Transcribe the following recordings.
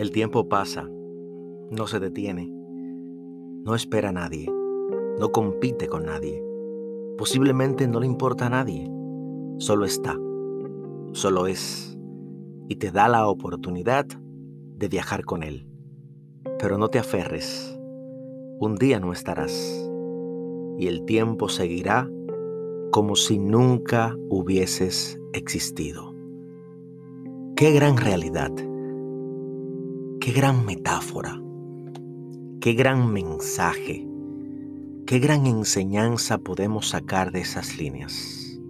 El tiempo pasa, no se detiene, no espera a nadie, no compite con nadie, posiblemente no le importa a nadie, solo está, solo es, y te da la oportunidad de viajar con él. Pero no te aferres, un día no estarás, y el tiempo seguirá como si nunca hubieses existido. Qué gran realidad, qué gran metáfora, qué gran mensaje, qué gran enseñanza podemos sacar de esas líneas.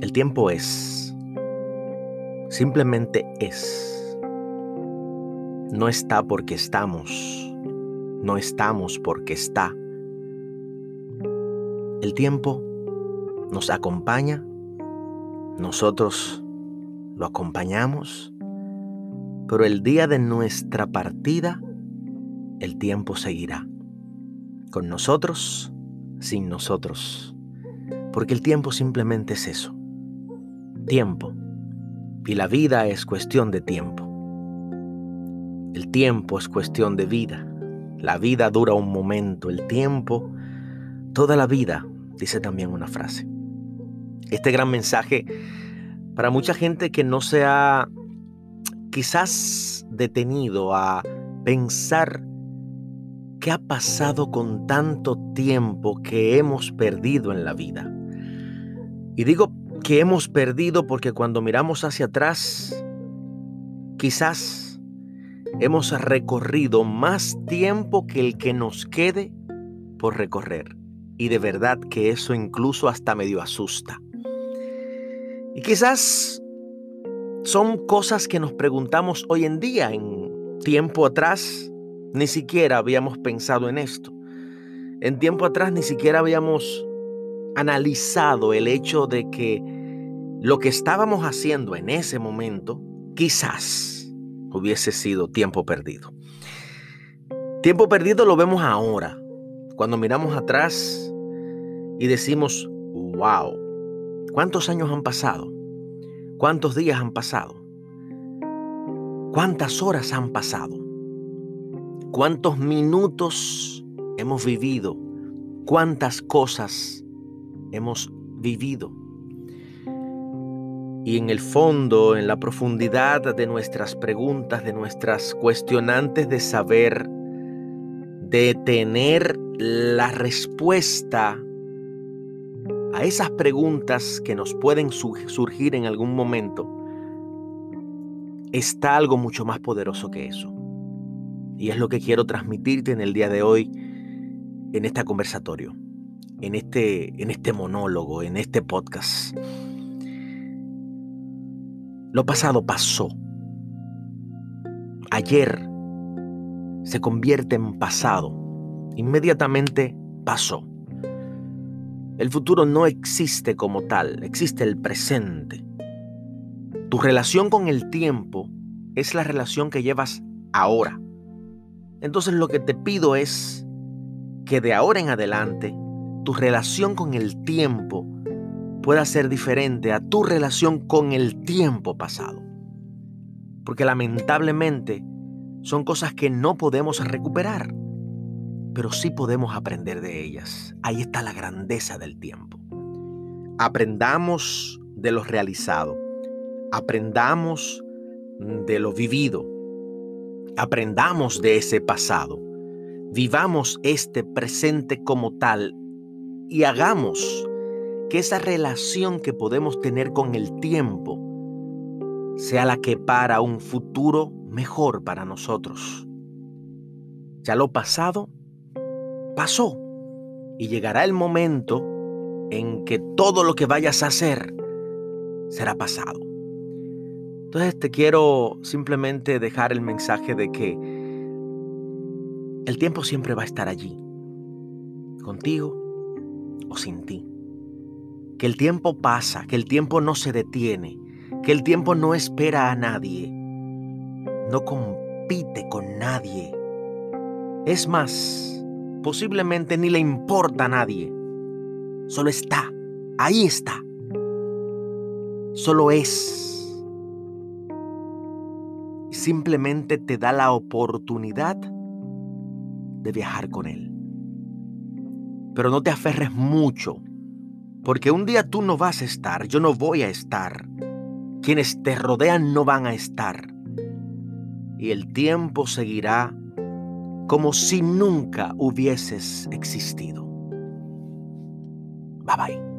El tiempo es, simplemente es. No está porque estamos, no estamos porque está. El tiempo nos acompaña, nosotros lo acompañamos, pero el día de nuestra partida, el tiempo seguirá. Con nosotros, sin nosotros. Porque el tiempo simplemente es eso. Tiempo. Y la vida es cuestión de tiempo. El tiempo es cuestión de vida. La vida dura un momento. El tiempo, toda la vida dice también una frase. Este gran mensaje para mucha gente que no se ha quizás detenido a pensar qué ha pasado con tanto tiempo que hemos perdido en la vida. Y digo que hemos perdido porque cuando miramos hacia atrás, quizás hemos recorrido más tiempo que el que nos quede por recorrer. Y de verdad que eso incluso hasta medio asusta. Y quizás son cosas que nos preguntamos hoy en día. En tiempo atrás ni siquiera habíamos pensado en esto. En tiempo atrás ni siquiera habíamos analizado el hecho de que lo que estábamos haciendo en ese momento quizás hubiese sido tiempo perdido. Tiempo perdido lo vemos ahora. Cuando miramos atrás y decimos, wow, ¿cuántos años han pasado? ¿Cuántos días han pasado? ¿Cuántas horas han pasado? ¿Cuántos minutos hemos vivido? ¿Cuántas cosas hemos vivido? Y en el fondo, en la profundidad de nuestras preguntas, de nuestras cuestionantes de saber, de tener la respuesta a esas preguntas que nos pueden surgir en algún momento, está algo mucho más poderoso que eso. Y es lo que quiero transmitirte en el día de hoy, en este conversatorio, en este, en este monólogo, en este podcast. Lo pasado pasó. Ayer se convierte en pasado. Inmediatamente pasó. El futuro no existe como tal, existe el presente. Tu relación con el tiempo es la relación que llevas ahora. Entonces lo que te pido es que de ahora en adelante tu relación con el tiempo pueda ser diferente a tu relación con el tiempo pasado. Porque lamentablemente son cosas que no podemos recuperar pero sí podemos aprender de ellas. Ahí está la grandeza del tiempo. Aprendamos de lo realizado, aprendamos de lo vivido, aprendamos de ese pasado, vivamos este presente como tal y hagamos que esa relación que podemos tener con el tiempo sea la que para un futuro mejor para nosotros. Ya lo pasado pasó y llegará el momento en que todo lo que vayas a hacer será pasado. Entonces te quiero simplemente dejar el mensaje de que el tiempo siempre va a estar allí, contigo o sin ti. Que el tiempo pasa, que el tiempo no se detiene, que el tiempo no espera a nadie, no compite con nadie. Es más, posiblemente ni le importa a nadie. Solo está, ahí está. Solo es. Simplemente te da la oportunidad de viajar con Él. Pero no te aferres mucho, porque un día tú no vas a estar, yo no voy a estar, quienes te rodean no van a estar, y el tiempo seguirá como si nunca hubieses existido. Bye bye.